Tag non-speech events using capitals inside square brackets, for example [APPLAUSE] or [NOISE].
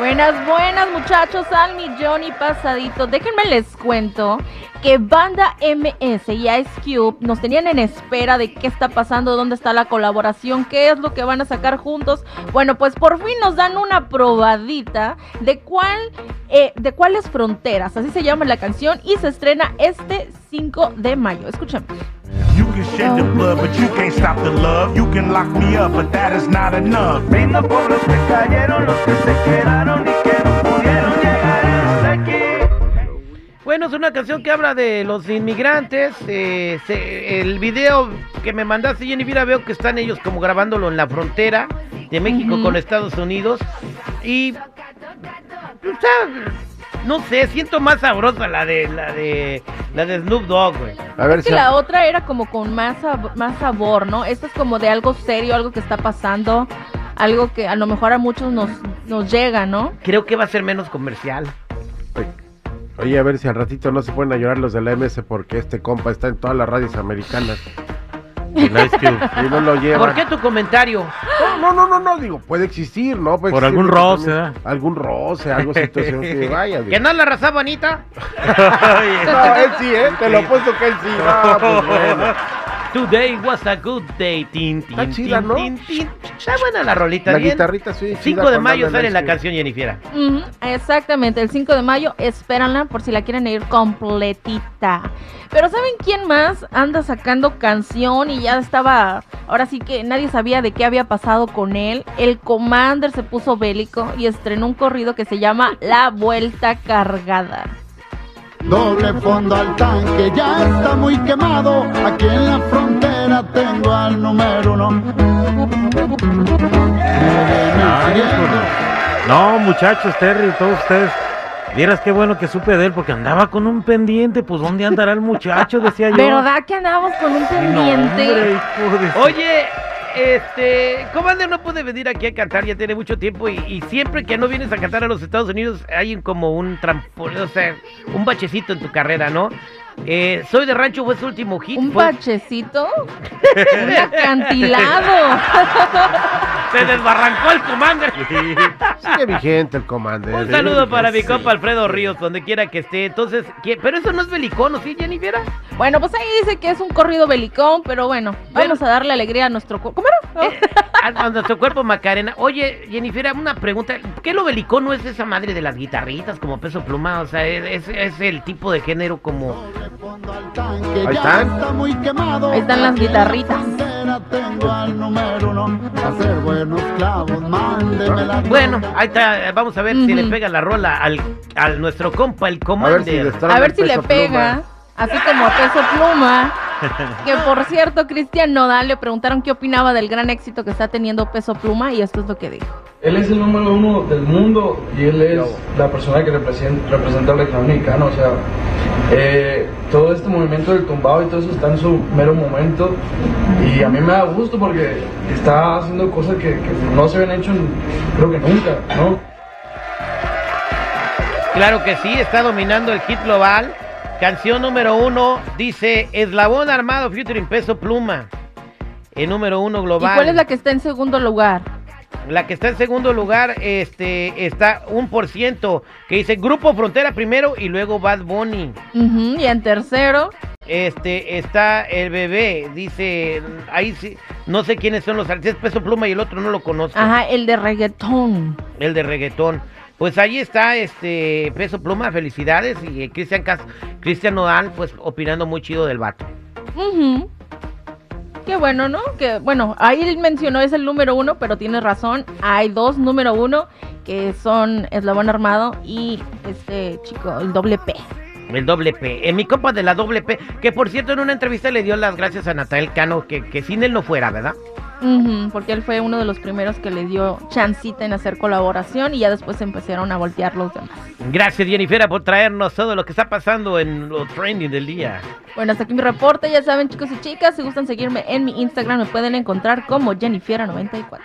Buenas, buenas muchachos, al millón y pasadito. Déjenme les cuento que Banda MS y Ice Cube nos tenían en espera de qué está pasando, dónde está la colaboración, qué es lo que van a sacar juntos. Bueno, pues por fin nos dan una probadita de cuál, eh, de cuáles fronteras, así se llama la canción y se estrena este 5 de mayo. Escuchemos. You can shed the blood, but you can't stop the love. You can lock me up, but that is not enough. Brindo por los que cayeron, los que se quedaron y que no pudieron llegar hasta aquí. Bueno, es una canción que habla de los inmigrantes. eh, se- el video que me mandaste, Jennifer, veo que están ellos como grabándolo en la frontera de México Ujú. con Estados Unidos. Y. o sea, no sé, siento más sabrosa la de la de la de Snoop Dogg, güey. A ver Es si que la otra era como con más, sab- más sabor, ¿no? Esta es como de algo serio, algo que está pasando, algo que a lo mejor a muchos nos, nos llega, ¿no? Creo que va a ser menos comercial. Oye, a ver si al ratito no se pueden a llorar los de la MS porque este compa está en todas las radios americanas. Y no lo llevan. ¿Por qué tu comentario? No, no, no, no, digo, puede existir, ¿no? Puede Por existir algún roce, ¿eh? Algún roce, algo situación que [LAUGHS] vaya. digo. ¿Que no la razaba Anita? [LAUGHS] No, él sí, ¿eh? Te lo apuesto que él sí. [LAUGHS] No, pues bueno. Today was a good day. Tin, tin, Está chida, tin, ¿no? tin, tin. Está buena la rolita. La bien. guitarrita, sí. 5 chida de mayo sale la canción Jennifer. Exactamente, el 5 de mayo, espéranla por si la quieren ir completita. Pero ¿saben quién más anda sacando canción y ya estaba, ahora sí que nadie sabía de qué había pasado con él? El Commander se puso bélico y estrenó un corrido que se llama La Vuelta Cargada. Doble fondo al tanque, ya está muy quemado. Aquí en la frontera tengo al número uno. Ay, pues, No, muchachos, Terry, todos ustedes. Vieras qué bueno que supe de él porque andaba con un pendiente. Pues, ¿dónde andará el muchacho? Decía yo. ¿Verdad que andábamos con un No, pendiente? hombre, Oye, este, Commander no puede venir aquí a cantar, ya tiene mucho tiempo y, y siempre que no vienes a cantar a los Estados Unidos hay como un o sea, un bachecito en tu carrera, ¿no? Eh, Soy de Rancho fue su último hit. ¿Un fue- bachecito? [LAUGHS] Un acantilado. [LAUGHS] se desbarrancó el Commander. Sigue vigente el comandante. Un saludo para mi compa Alfredo Ríos, donde quiera que esté. Entonces, ¿qué? pero eso no es belicón, ¿o sí, Jennifer? Bueno, pues ahí dice que es un corrido belicón, pero bueno, vamos a darle alegría a nuestro... cu- ¿Cómo era? Eh, a, nuestro cuerpo Macarena. Oye, Jennifer, una pregunta. ¿Qué lo belicón no es esa madre de las guitarritas como peso pluma? O sea, es, el tipo de género como... Ahí están. Está muy quemado. Ahí están las guitarritas. Hacer buenos clavos, mándeme la Bueno, ahí está. Vamos a ver si le pega la rola al, al nuestro compa, el A ver si Commander. A ver si le pega, así como a peso pluma. [LAUGHS] Que por cierto, Cristian Nodal le preguntaron qué opinaba del gran éxito que está teniendo peso pluma y esto es lo que dijo. Él es el número uno del mundo y él es la persona que representa, representa al mexicano. O sea, eh, todo este movimiento del tumbado y todo eso está en su mero momento. Y a mí me da gusto porque está haciendo cosas que, que no se habían hecho, creo que nunca, ¿no? Claro que sí, está dominando el hit global. Canción número uno dice Eslabón Armado featuring Peso Pluma. El número uno ¿Y global. cuál es la que está en segundo lugar? La que está en segundo lugar este, está un por ciento, que dice Grupo Frontera primero y luego Bad Bunny. Y en tercero, Este, está el bebé, dice, ahí sí, no sé quiénes son los artistas, Peso Pluma y el otro no lo conozco, ajá, el de reggaetón. el de reggaetón. Pues ahí está este Peso Pluma, felicidades, y Cristian Cas Cristian Nodal, pues opinando muy chido del vato. Ujú. Qué bueno, ¿no? Que bueno, ahí él mencionó es el número uno, pero tiene razón. Hay dos número uno que son Eslabón Armado y este chico, el doble P. El doble P. En mi compa de la doble P, que por cierto en una entrevista le dio las gracias a Natael Cano, que, que sin él no fuera, ¿verdad? Porque él fue uno de los primeros que le dio chancita en hacer colaboración y ya después empezaron a voltear los demás. Gracias, Jennifer, por traernos todo lo que está pasando en lo trending del día. Bueno, hasta aquí mi reporte. Ya saben, chicos y chicas, si gustan seguirme en mi Instagram, me pueden encontrar como Jennifiera94.